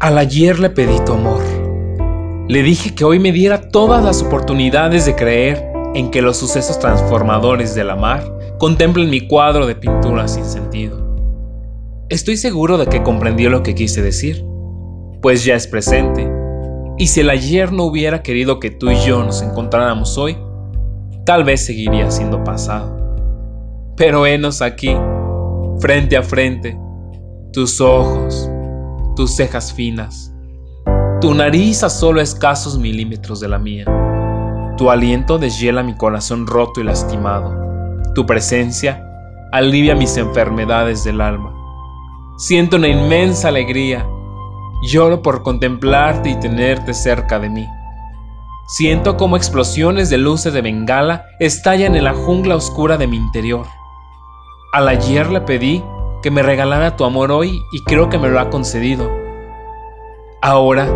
Al ayer le pedí tu amor. Le dije que hoy me diera todas las oportunidades de creer en que los sucesos transformadores de la mar contemplen mi cuadro de pintura sin sentido. Estoy seguro de que comprendió lo que quise decir, pues ya es presente, y si el ayer no hubiera querido que tú y yo nos encontráramos hoy, tal vez seguiría siendo pasado. Pero henos aquí, frente a frente, tus ojos, tus cejas finas, tu nariz a solo escasos milímetros de la mía. Tu aliento deshiela mi corazón roto y lastimado. Tu presencia alivia mis enfermedades del alma. Siento una inmensa alegría. Lloro por contemplarte y tenerte cerca de mí. Siento como explosiones de luces de bengala estallan en la jungla oscura de mi interior. Al ayer le pedí que me regalara tu amor hoy y creo que me lo ha concedido. Ahora,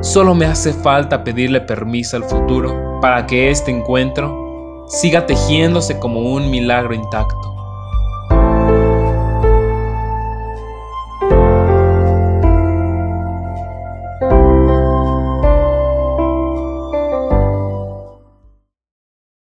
solo me hace falta pedirle permiso al futuro para que este encuentro siga tejiéndose como un milagro intacto.